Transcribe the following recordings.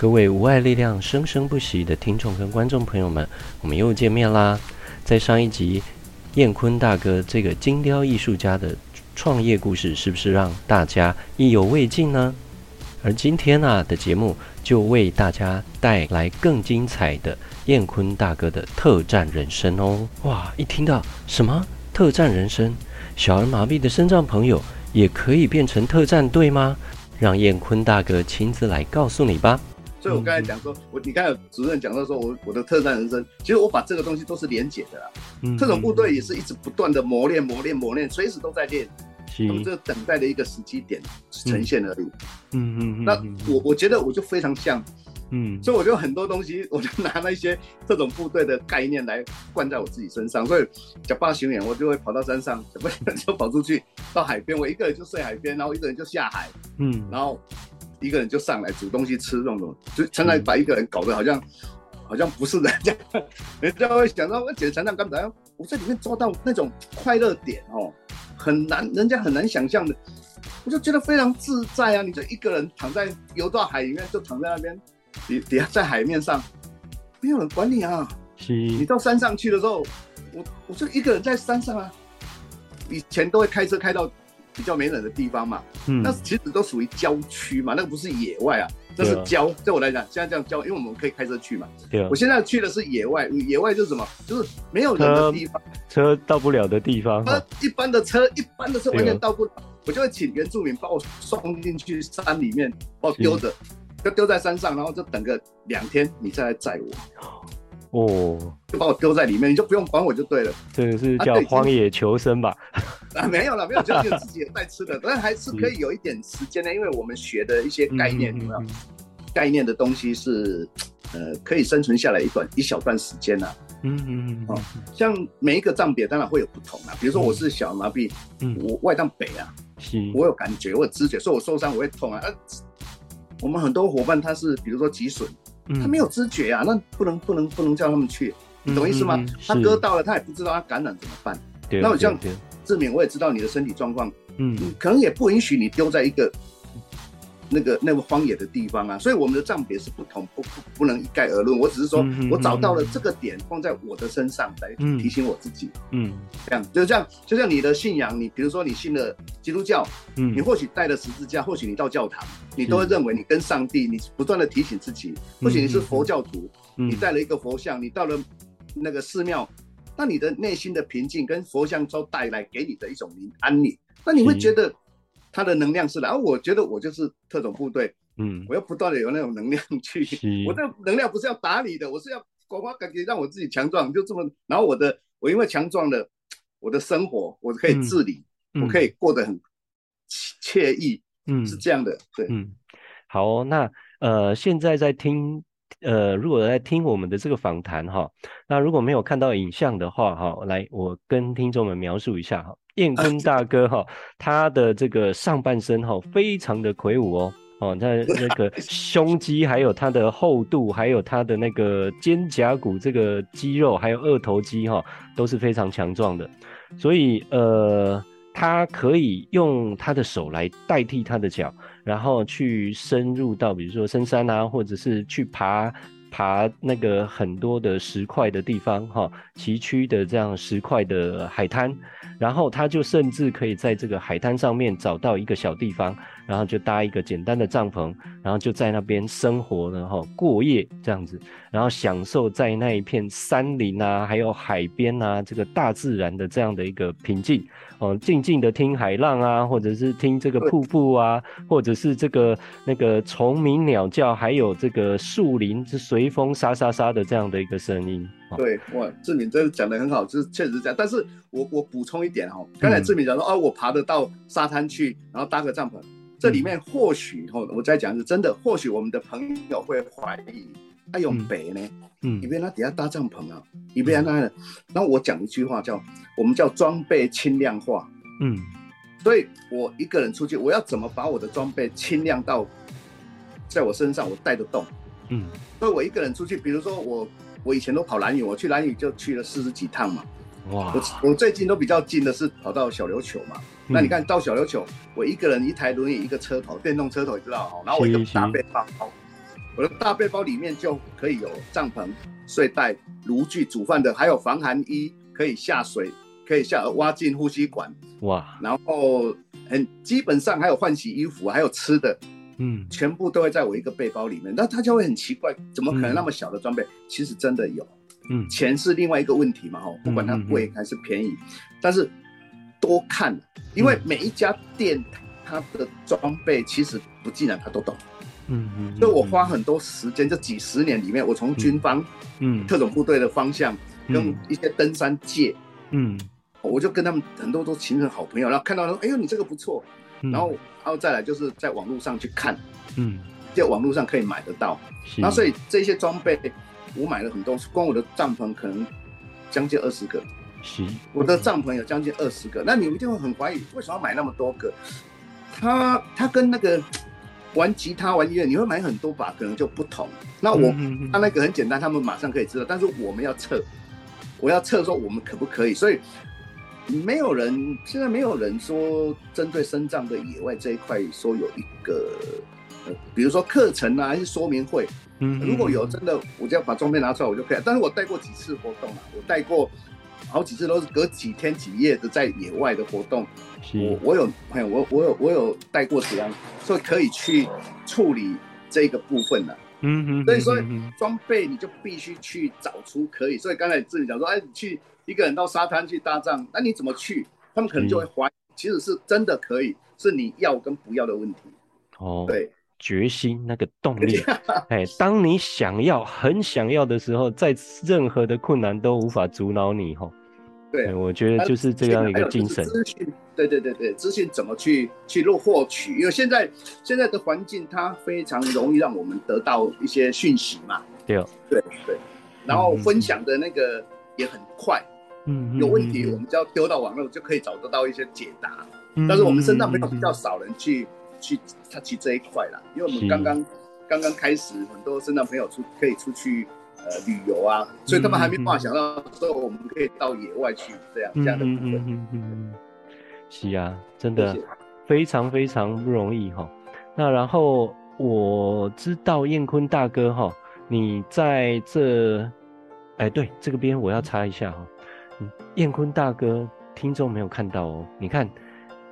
各位无爱力量生生不息的听众跟观众朋友们，我们又见面啦！在上一集，彦坤大哥这个金雕艺术家的创业故事，是不是让大家意犹未尽呢？而今天啊的节目，就为大家带来更精彩的彦坤大哥的特战人生哦！哇，一听到什么特战人生，小儿麻痹的身障朋友也可以变成特战队吗？让彦坤大哥亲自来告诉你吧！所以我刚才讲说，我你刚才有主任讲到说，我我的特战人生，其实我把这个东西都是连结的啦。嗯，特种部队也是一直不断的磨练、磨练、磨练，随时都在练。他们这个等待的一个时机点呈现而已。嗯嗯嗯。那我我觉得我就非常像，嗯，所以我就很多东西，我就拿那些特种部队的概念来灌在我自己身上。所以，假扮巡演，我就会跑到山上，假扮就跑出去到海边，我一个人就睡海边，然后一个人就下海，嗯，然后。一个人就上来煮东西吃，这种东西，就常常把一个人搞得好像，好像不是人家，人家会想到我姐常常干嘛？我在里面抓到那种快乐点哦，很难，人家很难想象的，我就觉得非常自在啊！你就一个人躺在游到海里面，就躺在那边，底底下在海面上，没有人管你啊。是。你到山上去的时候，我我就一个人在山上啊，以前都会开车开到。比较没人的地方嘛，嗯，那其实都属于郊区嘛，那个不是野外啊，那是郊。对我来讲，现在这样郊，因为我们可以开车去嘛。对，啊我现在去的是野外，野外就是什么，就是没有人的地方，车到不了的地方。那一般的车，一般的车完全到不了，我就会请原住民把我送进去山里面，把我丢着，就丢在山上，然后就等个两天，你再来载我。哦，就把我丢在里面，你就不用管我就对了。这个是叫荒野求生吧？啊，没有了，没有，就有自己带吃的，但还是可以有一点时间的，因为我们学的一些概念，有没有？概念的东西是，呃，可以生存下来一段一小段时间呐。嗯嗯嗯。哦像每一个障别当然会有不同啊，比如说我是小麻痹，我外脏北啊，我有感觉，我有知觉，所以我受伤我会痛啊。我们很多伙伴他是，比如说脊髓。他没有知觉啊，那不能不能不能叫他们去，你懂意思吗？他割到了，他也不知道他感染怎么办。对，那我这样志敏，我也知道你的身体状况，嗯，可能也不允许你丢在一个。那个那个荒野的地方啊，所以我们的账别是不同，不不不能一概而论。我只是说，我找到了这个点，放在我的身上来提醒我自己。嗯，这样就这样，就像你的信仰，你比如说你信了基督教，嗯，你或许带了十字架，或许你到教堂，你都会认为你跟上帝，你不断的提醒自己。或许你是佛教徒，你带了一个佛像，你到了那个寺庙，那你的内心的平静跟佛像都带来给你的一种安宁，那你会觉得。他的能量是来，而、啊、我觉得我就是特种部队，嗯，我要不断的有那种能量去，我这能量不是要打你的，我是要广发感觉让我自己强壮，就这么，然后我的我因为强壮了，我的生活我可以自理，嗯、我可以过得很惬意，嗯，是这样的，对，嗯，好、哦，那呃现在在听，呃如果在听我们的这个访谈哈，那如果没有看到影像的话哈，来我跟听众们描述一下哈。燕坤大哥哈，他的这个上半身哈非常的魁梧哦哦，他那个 胸肌还有他的厚度，还有他的那个肩胛骨这个肌肉，还有二头肌哈都是非常强壮的，所以呃，他可以用他的手来代替他的脚，然后去深入到比如说深山啊，或者是去爬。爬那个很多的石块的地方，哈，崎岖的这样石块的海滩，然后他就甚至可以在这个海滩上面找到一个小地方，然后就搭一个简单的帐篷，然后就在那边生活，然后过夜这样子，然后享受在那一片山林啊，还有海边啊，这个大自然的这样的一个平静。哦，静静的听海浪啊，或者是听这个瀑布啊，或者是这个那个虫鸣鸟叫，还有这个树林是随风沙沙沙的这样的一个声音。对，哇，志敏真的讲的很好，就是确实是这样。但是我我补充一点哦，刚才志敏讲说，嗯、哦，我爬得到沙滩去，然后搭个帐篷，这里面或许哦，我再讲是真的，或许我们的朋友会怀疑。他用北呢，嗯，因为他底下搭帐篷啊，你别那，然后我讲一句话叫，我们叫装备轻量化，嗯，所以我一个人出去，我要怎么把我的装备轻量到，在我身上我带得动，嗯，所以我一个人出去，比如说我我以前都跑兰屿，我去兰屿就去了四十几趟嘛，哇，我我最近都比较近的是跑到小琉球嘛，嗯、那你看到小琉球，我一个人一台轮椅一个车头电动车头，你知道哈，然后我一个大背包。我的大背包里面就可以有帐篷、睡袋、炉具、煮饭的，还有防寒衣，可以下水，可以下挖进呼吸管。哇！然后很基本上还有换洗衣服，还有吃的，嗯，全部都会在我一个背包里面。那他就会很奇怪，怎么可能那么小的装备？嗯、其实真的有。嗯，钱是另外一个问题嘛，哈，不管它贵还是便宜，嗯嗯嗯，但是多看，因为每一家店它的装备其实不尽然他都懂。嗯嗯，所以我花很多时间，这几十年里面，我从军方、嗯，特种部队的方向，跟一些登山界，嗯，我就跟他们很多都形成好朋友，然后看到说，哎呦，你这个不错，然后，然后再来就是在网络上去看，嗯，在网络上可以买得到，那所以这些装备我买了很多，光我的帐篷可能将近二十个，是，我的帐篷有将近二十个，那你们一定会很怀疑，为什么要买那么多个？他他跟那个。玩吉他、玩音乐，你会买很多把，可能就不同。那我他那个很简单，他们马上可以知道。但是我们要测，我要测说我们可不可以。所以没有人现在没有人说针对身障的野外这一块说有一个呃，比如说课程啊，还是说明会。嗯，如果有真的，我就要把装备拿出来，我就可以。但是我带过几次活动啊，我带过。好几次都是隔几天几夜的在野外的活动，我我有朋友，我我有我有带过这样，所以可以去处理这个部分的。嗯嗯，所以说装备你就必须去找出可以。所以刚才自己讲说，哎，你去一个人到沙滩去搭帐，那你怎么去？他们可能就会怀疑，其实是真的可以，是你要跟不要的问题。哦，对，决心那个动力，哎，当你想要很想要的时候，在任何的困难都无法阻挠你，吼。对，我觉得就是这样一个精神。资讯，对对对对，资讯怎么去去录获取？因为现在现在的环境，它非常容易让我们得到一些讯息嘛。对哦对对，然后分享的那个也很快。嗯，有问题我们只要丢到网络就可以找得到一些解答。嗯，但是我们身上没有比较少人去去他去这一块啦，因为我们刚刚刚刚开始，很多身上朋友出可以出去。呃，旅游啊，所以他们还没办法想到说我们可以到野外去这样、嗯、这样的部分。嗯嗯嗯，是啊，真的非常非常不容易哈。那然后我知道燕坤大哥哈，你在这，哎、欸，对，这个边我要插一下哈。燕坤大哥，听众没有看到哦。你看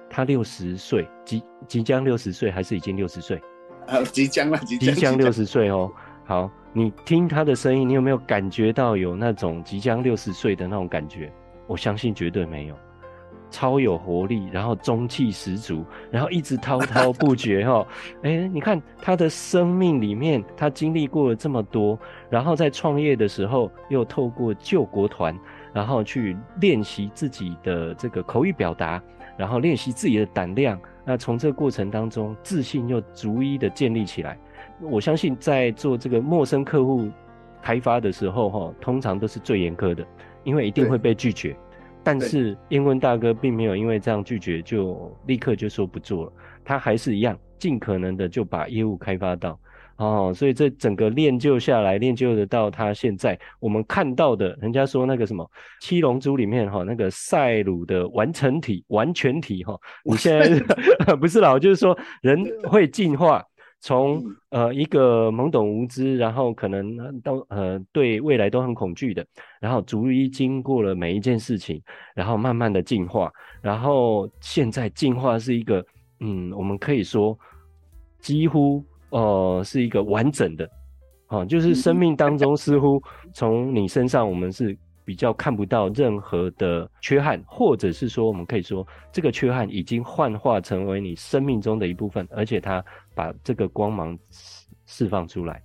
他六十岁，即即将六十岁，还是已经六十岁？啊，即将了，即将六十岁哦。好，你听他的声音，你有没有感觉到有那种即将六十岁的那种感觉？我相信绝对没有，超有活力，然后中气十足，然后一直滔滔不绝 哈。哎、欸，你看他的生命里面，他经历过了这么多，然后在创业的时候又透过救国团，然后去练习自己的这个口语表达，然后练习自己的胆量。那从这个过程当中，自信又逐一的建立起来。我相信在做这个陌生客户开发的时候，哈，通常都是最严苛的，因为一定会被拒绝。但是英文大哥并没有因为这样拒绝就立刻就说不做了，他还是一样尽可能的就把业务开发到哦，所以这整个练就下来，练就得到他现在我们看到的，人家说那个什么七龙珠里面哈，那个赛鲁的完成体、完全体哈，你现在 不是老，就是说人会进化。从呃一个懵懂无知，然后可能都呃对未来都很恐惧的，然后逐一经过了每一件事情，然后慢慢的进化，然后现在进化是一个嗯，我们可以说几乎呃是一个完整的，啊，就是生命当中似乎从你身上我们是。比较看不到任何的缺憾，或者是说，我们可以说这个缺憾已经幻化成为你生命中的一部分，而且它把这个光芒释放出来。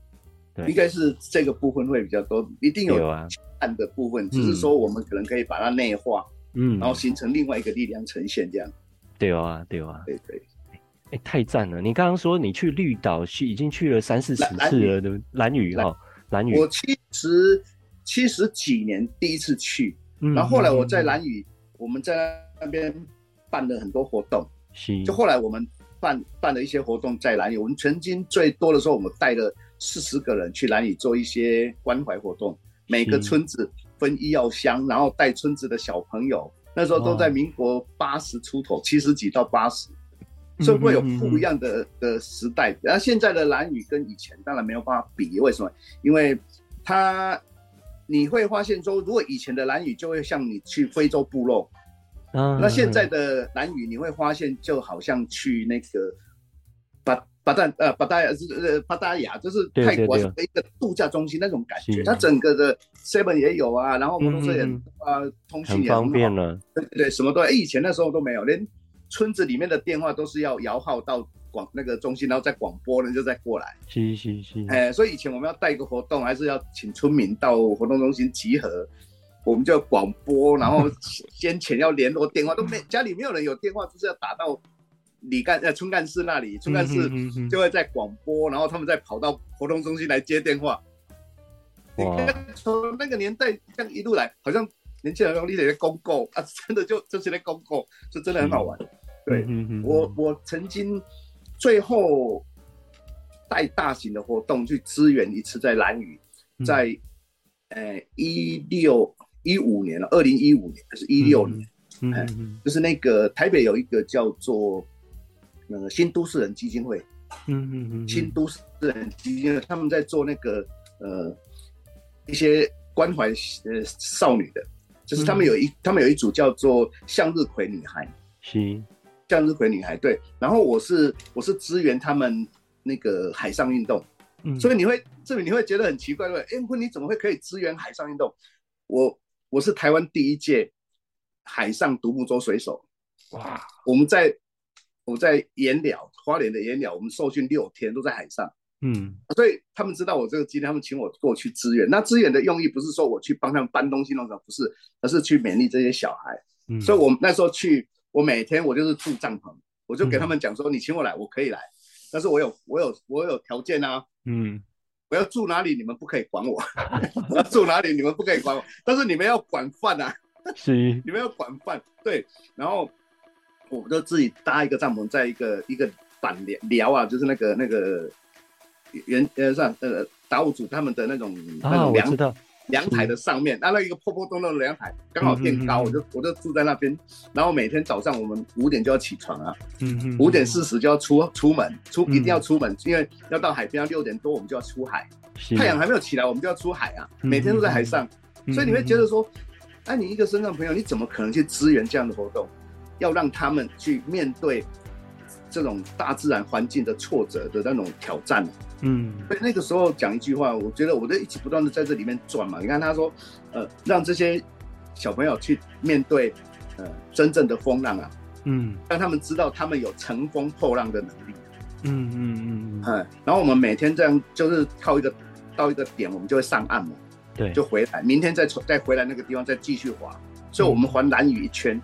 对，应该是这个部分会比较多，一定有啊暗的部分，啊、只是说我们可能可以把它内化，嗯，然后形成另外一个力量呈现这样。对啊，对啊，对对。哎、欸，太赞了！你刚刚说你去绿岛去已经去了三四十次了，对不对？兰屿哈，蓝屿。我七十。七十几年第一次去，然后后来我在蓝屿，我们在那边办了很多活动，是。就后来我们办办了一些活动在兰屿，我们曾经最多的时候，我们带了四十个人去兰屿做一些关怀活动，每个村子分医药箱，然后带村子的小朋友，那时候都在民国八十出头，七十几到八十，所以会有不一样的的时代。然后现在的兰屿跟以前当然没有办法比，为什么？因为它你会发现说，如果以前的兰屿就会像你去非洲部落，啊，那现在的兰屿你会发现就好像去那个巴巴旦呃巴达呃巴达雅，就是泰国的一个度假中心那种感觉。它整个的 seven 也有啊，然后摩托车也啊通讯也很方便了，对对，什么都以前那时候都没有，连村子里面的电话都是要摇号到广那个中心，然后再广播呢，就再过来。是是是。哎，所以以前我们要带一个活动，还是要请村民到活动中心集合，我们就广播，然后先前要联络电话都没，家里没有人有电话，就是要打到李干呃村干事那里，村干事就会在广播，然后他们再跑到活动中心来接电话。你看从那个年代这样一路来，好像年轻人用力的公购啊，真的就就是那公购，就真的很好玩。对，我我曾经最后带大型的活动去支援一次在兰屿，在呃一六一五年了，二零一五年还是一六年，嗯嗯，就是那个台北有一个叫做那个新都市人基金会，嗯嗯嗯，新都市人基金会他们在做那个呃一些关怀呃少女的，就是他们有一他们有一组叫做向日葵女孩，是。向日葵女孩对，然后我是我是支援他们那个海上运动，嗯，所以你会这里你会觉得很奇怪，对，哎，你怎么会可以支援海上运动？我我是台湾第一届海上独木舟水手，哇，我们在我在盐寮花莲的盐寮，我们受训六天都在海上，嗯，所以他们知道我这个经历，他们请我过去支援。那支援的用意不是说我去帮他们搬东西弄什么，不是，而是去勉励这些小孩。嗯，所以我那时候去。我每天我就是住帐篷，我就给他们讲说，你请我来，我可以来，但是我有我有我有条件啊，嗯，我要住哪里你们不可以管我，我要住哪里你们不可以管我，但是你们要管饭啊，是，你们要管饭，对，然后我就自己搭一个帐篷，在一个一个板寮寮啊，就是那个那个原呃算呃达悟族他们的那种那种梁。阳台的上面，那那一个破破洞洞的阳台刚好垫高，我就我就住在那边。然后每天早上我们五点就要起床啊，五点四十就要出出门，出一定要出门，因为要到海边，要六点多我们就要出海。太阳还没有起来，我们就要出海啊。每天都在海上，所以你会觉得说，哎，你一个身障朋友，你怎么可能去支援这样的活动？要让他们去面对。这种大自然环境的挫折的那种挑战，嗯，所以那个时候讲一句话，我觉得我就一直不断的在这里面转嘛。你看他说，呃，让这些小朋友去面对，呃，真正的风浪啊，嗯，让他们知道他们有乘风破浪的能力，嗯嗯嗯嗯，哎然后我们每天这样就是靠一个到一个点，我们就会上岸嘛，对，就回来，明天再再回来那个地方再继续滑，所以我们环蓝屿一圈。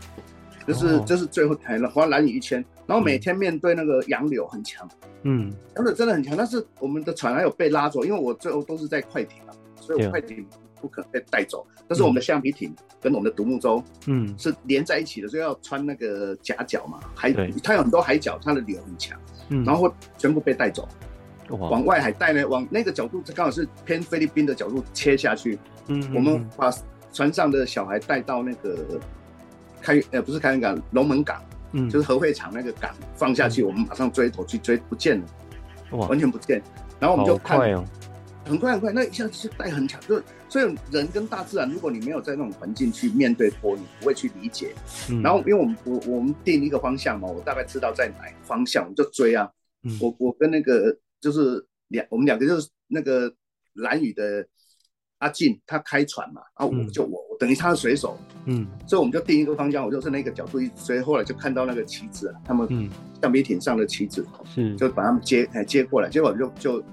就是就是最后台了，滑兰屿一圈，然后每天面对那个洋流很强，嗯，洋流真的很强，但是我们的船还有被拉走，因为我最后都是在快艇啊，所以我快艇不可能被带走，但是我们的橡皮艇跟我们的独木舟，嗯，是连在一起的，所以要穿那个夹角嘛，海它有很多海角，它的流很强，嗯，然后会全部被带走，往外海带呢，往那个角度刚好是偏菲律宾的角度切下去，嗯，我们把船上的小孩带到那个。开呃不是开元港，龙门港，嗯，就是核会厂那个港放下去，嗯、我们马上追头去追，不见了，哇，完全不见。然后我们就看，快哦、很快很快，那一下子带很强，就所以人跟大自然，如果你没有在那种环境去面对脱，你不会去理解。嗯、然后因为我们我我们定一个方向嘛，我大概知道在哪个方向，我就追啊。嗯、我我跟那个就是两，我们两个就是那个蓝雨的。阿进他开船嘛，啊，我就我我等于他的水手，嗯，所以我们就定一个方向，我就是那个角度一直追，后来就看到那个旗子，他们橡皮艇上的旗子，是。就把他们接哎接过来，结果就就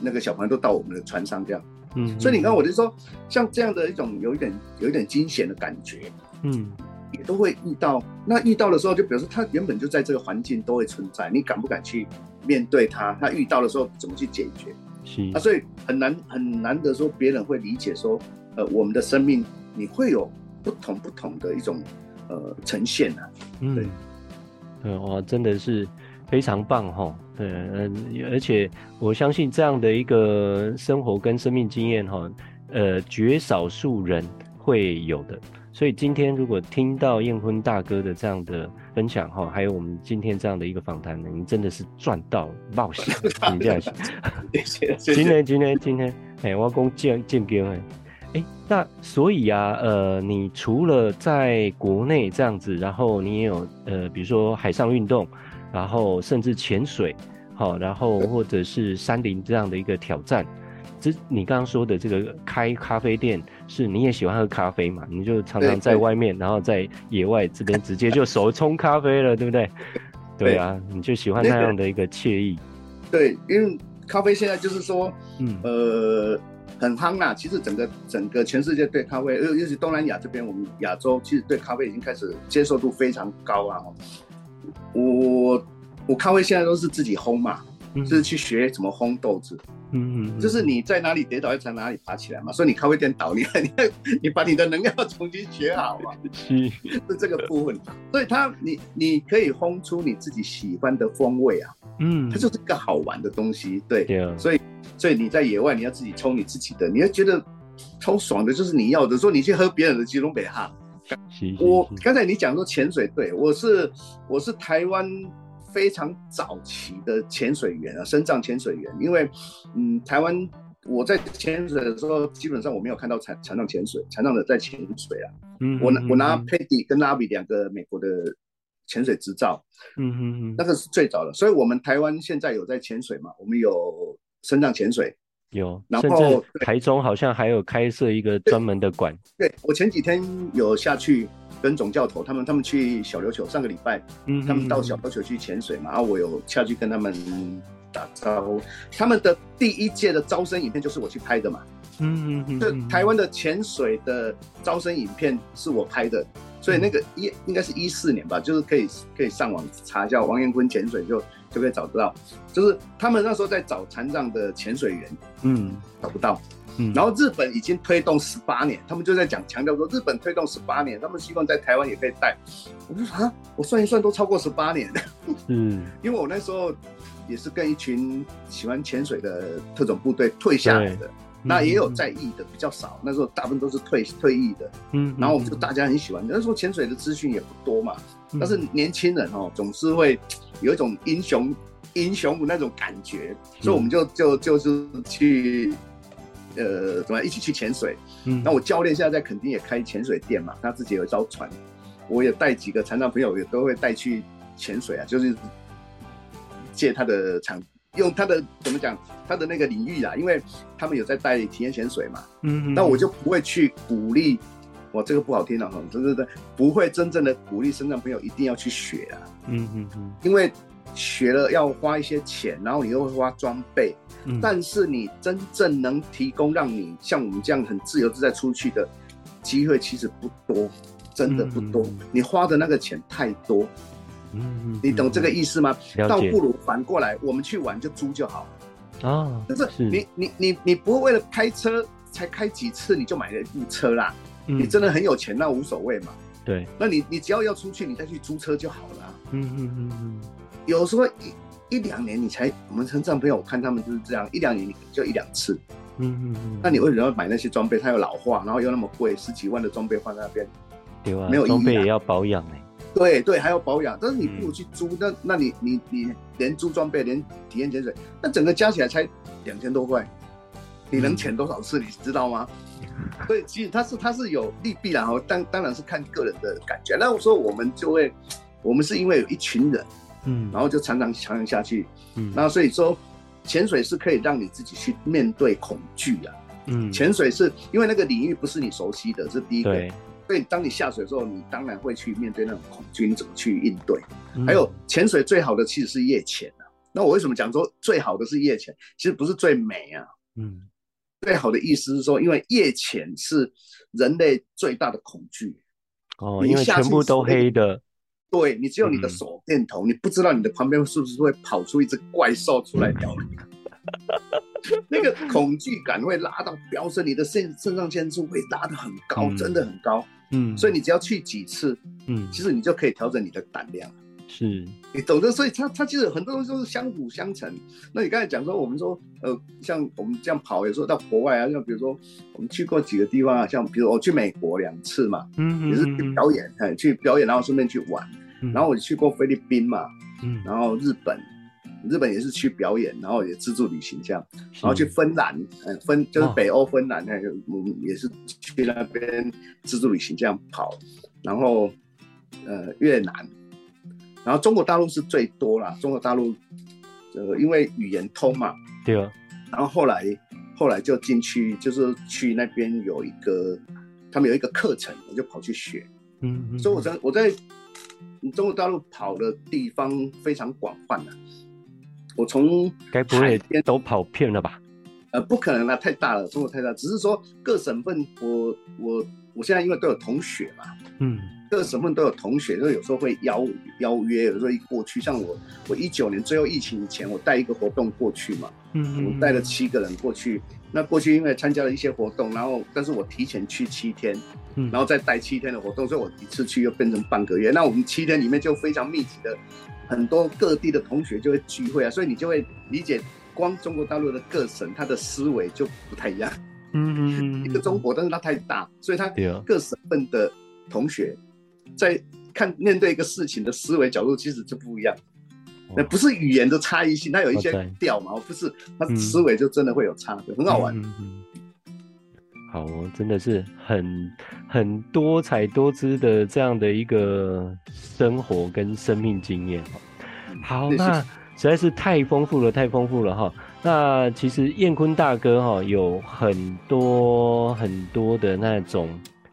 那个小朋友都到我们的船上这样，嗯，所以你看我就说，像这样的一种有一点有一点惊险的感觉，嗯，也都会遇到。那遇到的时候，就比如说他原本就在这个环境都会存在，你敢不敢去面对他？他遇到的时候怎么去解决？是啊，所以很难很难得说别人会理解说，呃，我们的生命你会有不同不同的一种呃呈现啊。嗯，对，对，哇，真的是非常棒哈。对，嗯，而且我相信这样的一个生活跟生命经验哈，呃，绝少数人会有的。所以今天如果听到燕坤大哥的这样的分享哈，还有我们今天这样的一个访谈呢，你真的是赚到冒险，你这样想。今天今天今天，哎，我讲建建兵哎，哎，那所以啊，呃，你除了在国内这样子，然后你也有呃，比如说海上运动，然后甚至潜水，好，然后或者是山林这样的一个挑战。你刚刚说的这个开咖啡店，是你也喜欢喝咖啡嘛？你就常常在外面，然后在野外这边直接就手冲咖啡了，对不对？对啊，你就喜欢那样的一个惬意。对，因为咖啡现在就是说，嗯呃，很夯啦。其实整个整个全世界对咖啡，尤其东南亚这边，我们亚洲其实对咖啡已经开始接受度非常高啊。我我咖啡现在都是自己烘嘛。就是去学怎么烘豆子，嗯嗯，就是你在哪里跌倒，要从哪里爬起来嘛。所以你咖啡店倒，你你你把你的能量重新学好嘛，是是这个部分。所以它你你可以烘出你自己喜欢的风味啊，嗯，它就是一个好玩的东西，对，所以所以你在野外你要自己冲你自己的，你要觉得超爽的，就是你要的。说你去喝别人的吉隆北哈，我刚才你讲说潜水，对，我是我是台湾。非常早期的潜水员啊，深藏潜水员，因为，嗯，台湾我在潜水的时候，基本上我没有看到残残障潜水，残障的在潜水啊。嗯，我拿我拿 Paddy 跟 Navi 两个美国的潜水执照，嗯嗯嗯，那个是最早的，所以我们台湾现在有在潜水嘛？我们有深藏潜水，有，然后台中好像还有开设一个专门的馆。对，我前几天有下去。跟总教头他们，他们去小琉球，上个礼拜，嗯，他们到小琉球去潜水嘛，然后我有下去跟他们打招呼。他们的第一届的招生影片就是我去拍的嘛，嗯嗯嗯，这台湾的潜水的招生影片是我拍的，所以那个一应该是一四年吧，就是可以可以上网查一下王彦坤潜水就就可以找得到，就是他们那时候在找残障的潜水员，嗯，找不到。嗯，然后日本已经推动十八年，他们就在讲强调说，日本推动十八年，他们希望在台湾也可以带。我就说啊，我算一算都超过十八年了。嗯，因为我那时候也是跟一群喜欢潜水的特种部队退下来的，那也有在役的比较少，那时候大部分都是退退役的。嗯，然后我们就大家很喜欢，那时候潜水的资讯也不多嘛，但是年轻人哦总是会有一种英雄英雄的那种感觉，所以我们就就就是去。呃，怎么一起去潜水？嗯，那我教练现在在垦丁也开潜水店嘛，他自己有一艘船，我也带几个残障朋友也都会带去潜水啊，就是借他的场，用他的怎么讲，他的那个领域啊，因为他们有在带体验潜水嘛，嗯，那我就不会去鼓励，我这个不好听了哈，对对对，不会真正的鼓励身障朋友一定要去学啊，嗯嗯嗯，因为学了要花一些钱，然后你又会花装备。但是你真正能提供让你像我们这样很自由自在出去的机会其实不多，真的不多。嗯、你花的那个钱太多，嗯，你懂这个意思吗？嗯、倒不如反过来，我们去玩就租就好了啊。就是你是你你你不会为了开车才开几次你就买了一部车啦。嗯、你真的很有钱那无所谓嘛。对，那你你只要要出去你再去租车就好了。嗯嗯嗯嗯，有时候。一一两年你才，我们成长朋友我看他们就是这样，一两年你就一两次，嗯嗯嗯。那你为什么要买那些装备？它又老化，然后又那么贵，十几万的装备放在那边，对啊，没有装备也要保养哎。对对，还要保养，但是你不如去租，那那你你你连租装备连体验潜水，那整个加起来才两千多块，你能潜多少次？你知道吗？所以其实它是它是有利弊然后，当当然是看个人的感觉。那我说我们就会，我们是因为有一群人。嗯，然后就常常强行下去，嗯，那所以说，潜水是可以让你自己去面对恐惧啊，嗯，潜水是因为那个领域不是你熟悉的，这是第一个，对，所以当你下水的时候，你当然会去面对那种恐惧，你怎么去应对？嗯、还有潜水最好的其实是夜潜啊，那我为什么讲说最好的是夜潜？其实不是最美啊，嗯，最好的意思是说，因为夜潜是人类最大的恐惧，哦，因为全部都黑的。对，你只有你的手电筒，嗯、你不知道你的旁边是不是会跑出一只怪兽出来咬你，嗯、那个恐惧感会拉到飙升，你的肾肾上腺素会拉得很高，嗯、真的很高。嗯，所以你只要去几次，嗯，其实你就可以调整你的胆量。是，你懂得，所以它它其实很多东西都是相辅相成。那你刚才讲说，我们说呃，像我们这样跑，有时候到国外啊，像比如说我们去过几个地方啊，像比如我去美国两次嘛，嗯，也是去表演，哎，去表演，然后顺便去玩。然后我去过菲律宾嘛，嗯，然后日本。日本也是去表演，然后也自助旅行这样，然后去芬兰，嗯，芬就是北欧芬兰那个，我们，也是去那边自助旅行这样跑，然后呃越南，然后中国大陆是最多啦，中国大陆呃因为语言通嘛，对啊，然后后来后来就进去，就是去那边有一个他们有一个课程，我就跑去学，嗯，嗯，所以我在我在中国大陆跑的地方非常广泛的。我从该不会都跑遍了吧？呃，不可能啦，太大了，中国太大。只是说各省份我，我我我现在因为都有同学嘛，嗯，各省份都有同学，所以有时候会邀邀约，有时候一过去，像我，我一九年最后疫情以前，我带一个活动过去嘛，嗯，我带了七个人过去。那过去因为参加了一些活动，然后但是我提前去七天，嗯，然后再带七天的活动，所以我一次去又变成半个月。那我们七天里面就非常密集的。很多各地的同学就会聚会啊，所以你就会理解，光中国大陆的各省，他的思维就不太一样。嗯嗯，一个中国，但是它太大，所以它各省份的同学在看面对一个事情的思维角度其实就不一样。那不是语言的差异性，它有一些调嘛，不是，它思维就真的会有差的，很好玩。好，真的是很很多彩多姿的这样的一个生活跟生命经验。好，那实在是太丰富了，太丰富了哈。那其实彦坤大哥哈有很多很多的那种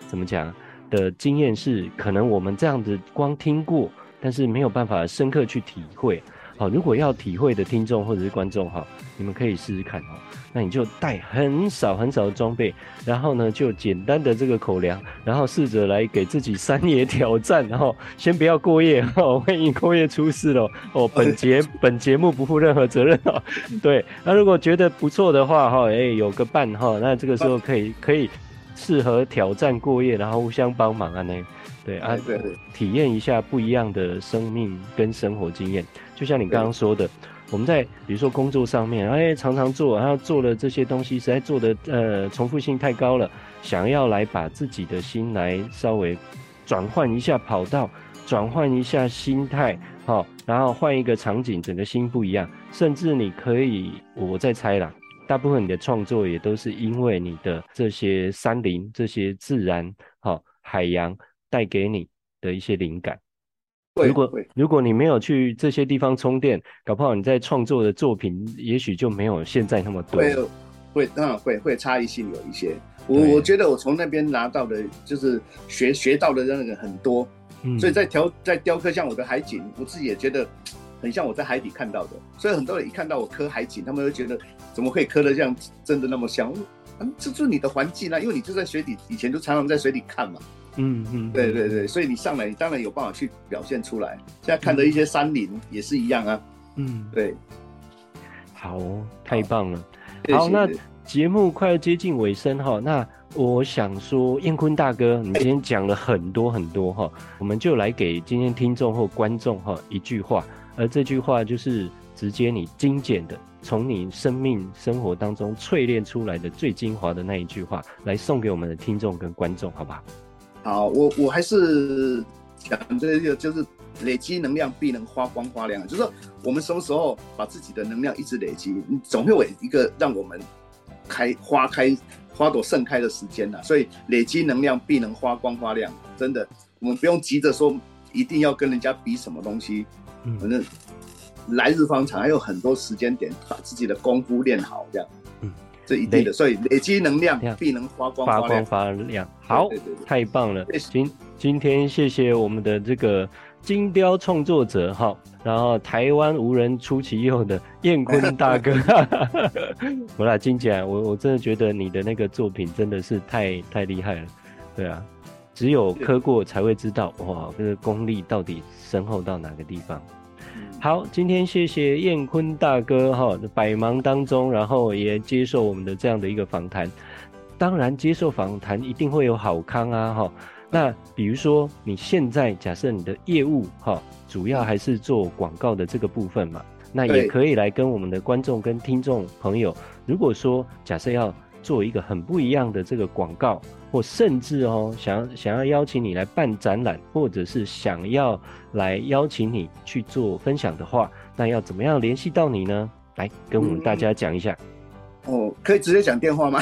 怎么讲的经验，是可能我们这样子光听过，但是没有办法深刻去体会。好，如果要体会的听众或者是观众哈，你们可以试试看哈。那你就带很少很少的装备，然后呢，就简单的这个口粮，然后试着来给自己三野挑战，然后 先不要过夜哈，万一过夜出事了哦，本节本节目不负任何责任哦。对，那如果觉得不错的话哈，哎，有个伴哈，那这个时候可以可以适合挑战过夜，然后互相帮忙啊那，对啊，对对，体验一下不一样的生命跟生活经验，就像你刚刚说的。我们在比如说工作上面，哎，常常做，然后做了这些东西，实在做的呃重复性太高了，想要来把自己的心来稍微转换一下跑道，转换一下心态，好，然后换一个场景，整个心不一样。甚至你可以，我在猜啦，大部分你的创作也都是因为你的这些山林、这些自然、好海洋带给你的一些灵感。如果如果你没有去这些地方充电，搞不好你在创作的作品也许就没有现在那么多。会会当然会会差异性有一些。我我觉得我从那边拿到的就是学学到的那个很多，嗯、所以在调在雕刻像我的海景，我自己也觉得很像我在海底看到的。所以很多人一看到我磕海景，他们会觉得怎么会刻的这样真的那么像？嗯，这就是你的环境啊，因为你就在水底，以前就常常在水底看嘛。嗯嗯，对对对，所以你上来，你当然有办法去表现出来。现在看的一些山林也是一样啊。嗯，对。好，太棒了。好，那节目快要接近尾声哈，那我想说，燕坤大哥，你今天讲了很多很多哈，我们就来给今天听众或观众哈一句话，而这句话就是直接你精简的，从你生命生活当中淬炼出来的最精华的那一句话，来送给我们的听众跟观众，好不好？好，我我还是讲这个，就是累积能量必能发光发亮。就是说，我们什么时候把自己的能量一直累积，你总会有一个让我们开花开花朵盛开的时间呐。所以，累积能量必能发光发亮。真的，我们不用急着说一定要跟人家比什么东西，反正来日方长，还有很多时间点，把自己的功夫练好，这样。嗯，这一定的，所以累积能量必能发光发光发亮。好，对对对，太棒了！今今天谢谢我们的这个金雕创作者哈，然后台湾无人出其右的燕坤大哥。我啦，金姐，我我真的觉得你的那个作品真的是太太厉害了。对啊，只有磕过才会知道哇，这个功力到底深厚到哪个地方。好，今天谢谢燕坤大哥哈，百忙当中，然后也接受我们的这样的一个访谈。当然，接受访谈一定会有好康啊哈。那比如说你现在假设你的业务哈，主要还是做广告的这个部分嘛，那也可以来跟我们的观众跟听众朋友，如果说假设要做一个很不一样的这个广告，或甚至哦想要想要邀请你来办展览，或者是想要来邀请你去做分享的话，那要怎么样联系到你呢？来跟我们大家讲一下。嗯、哦，可以直接讲电话吗？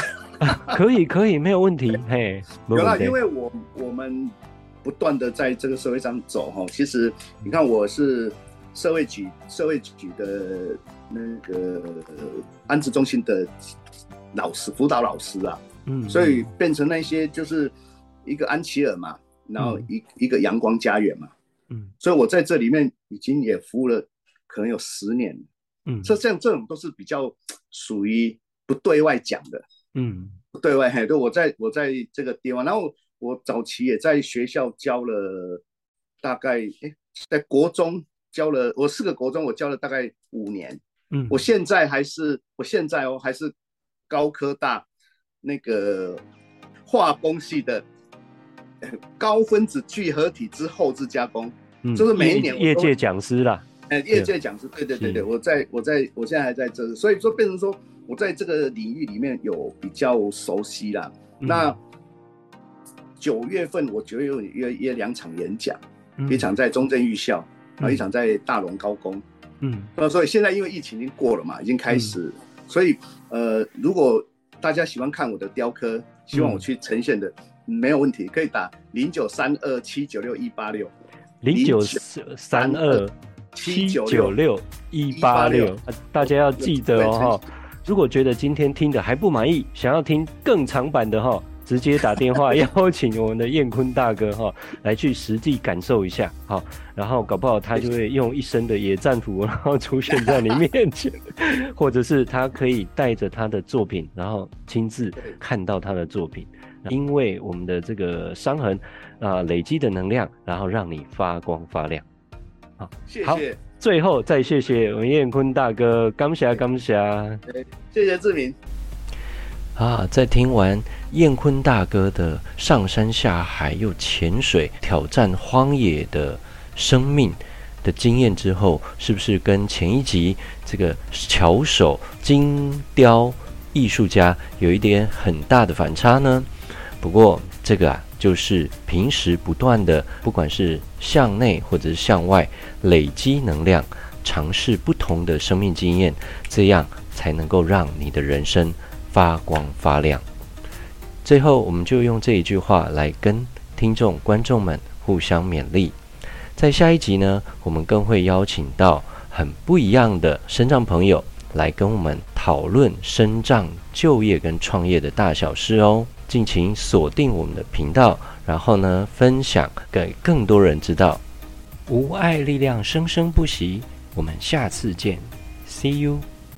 可以，可以，没有问题。嘿，有啦，因为我我们不断的在这个社会上走哈。其实你看，我是社会局社会局的那个安置中心的老师辅导老师啊，嗯，所以变成那些就是一个安琪儿嘛，然后一、嗯、一个阳光家园嘛，嗯，所以我在这里面已经也服务了可能有十年，嗯，这像这种都是比较属于不对外讲的。嗯，不对外嘿，对，我在我在这个地方，然后我早期也在学校教了，大概哎，在国中教了，我四个国中我教了大概五年，嗯，我现在还是，我现在哦还是高科大那个化工系的 高分子聚合体之后制加工，嗯，就是每一年我业界讲师啦，哎，业界讲师，对对对对，我在我在我现在还在这，所以说变成说。我在这个领域里面有比较熟悉啦。嗯、那九月份我九月有约约两场演讲，嗯、一场在中正预校，然后一场在大龙高工。嗯，那所以现在因为疫情已经过了嘛，已经开始，嗯、所以呃，如果大家喜欢看我的雕刻，希望我去呈现的，嗯、没有问题，可以打零九三二七九六一八六零九三二七九六一八六，大家要记得哦。如果觉得今天听的还不满意，想要听更长版的哈，直接打电话邀请我们的燕坤大哥哈 来去实际感受一下哈，然后搞不好他就会用一身的野战服，然后出现在你面前，或者是他可以带着他的作品，然后亲自看到他的作品，因为我们的这个伤痕啊累积的能量，然后让你发光发亮。好，谢谢。最后再谢谢我们彦坤大哥，感谢感谢，谢谢志明。啊，在听完彦坤大哥的上山下海又潜水挑战荒野的生命的经验之后，是不是跟前一集这个巧手金雕艺术家有一点很大的反差呢？不过这个啊。就是平时不断的，不管是向内或者是向外累积能量，尝试不同的生命经验，这样才能够让你的人生发光发亮。最后，我们就用这一句话来跟听众、观众们互相勉励。在下一集呢，我们更会邀请到很不一样的生障朋友来跟我们讨论生障就业跟创业的大小事哦。敬请锁定我们的频道，然后呢，分享给更多人知道。无爱力量生生不息，我们下次见，See you。